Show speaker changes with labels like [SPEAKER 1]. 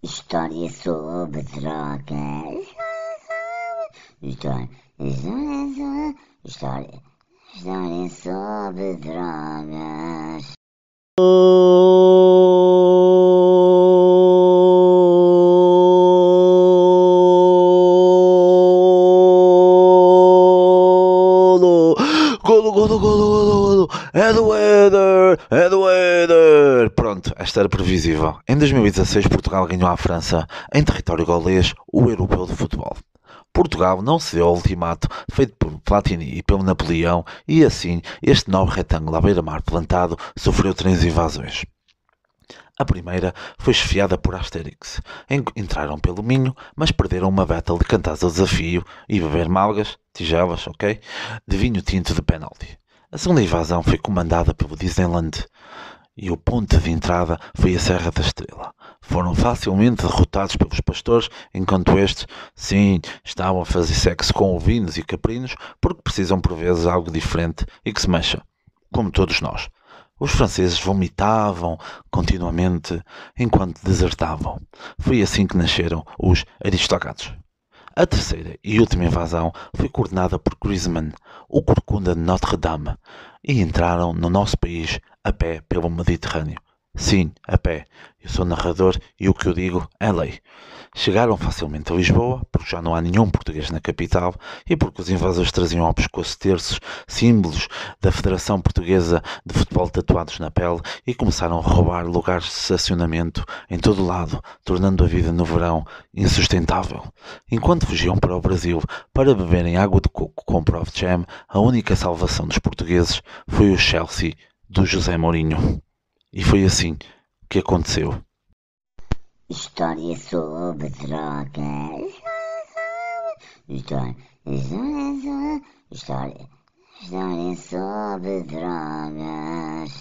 [SPEAKER 1] História sobre drogas. História, história, história, história sobre drogas.
[SPEAKER 2] Golo! Golo, golo, golo, golo! É do Éder! É do Éder! Pronto, esta era previsível. Em 2016, Portugal ganhou à França, em território gaulês, o Europeu de Futebol. Portugal não cedeu ao ultimato feito por Platini e pelo Napoleão e assim este novo retângulo à beira-mar plantado sofreu três invasões. A primeira foi esfiada por Asterix. En- Entraram pelo Minho, mas perderam uma battle de cantares ao desafio e beber malgas, tigelas, ok? De vinho tinto de penalti. A segunda invasão foi comandada pelo Disneyland e o ponto de entrada foi a Serra da Estrela. Foram facilmente derrotados pelos pastores, enquanto estes, sim, estavam a fazer sexo com ovinos e caprinos porque precisam por vezes algo diferente e que se mexa, como todos nós. Os franceses vomitavam continuamente enquanto desertavam. Foi assim que nasceram os aristocratas. A terceira e última invasão foi coordenada por Griezmann, o corcunda de Notre-Dame, e entraram no nosso país a pé pelo Mediterrâneo. Sim, a pé. Eu sou narrador e o que eu digo é lei. Chegaram facilmente a Lisboa, porque já não há nenhum português na capital e porque os invasores traziam ao pescoço terços, símbolos da Federação Portuguesa de Futebol tatuados na pele e começaram a roubar lugares de estacionamento em todo o lado, tornando a vida no verão insustentável. Enquanto fugiam para o Brasil para beberem água de coco com Prof Jam, a única salvação dos portugueses foi o Chelsea do José Mourinho. E foi assim que aconteceu.
[SPEAKER 1] História sobre drogas. História, história, história sobre drogas.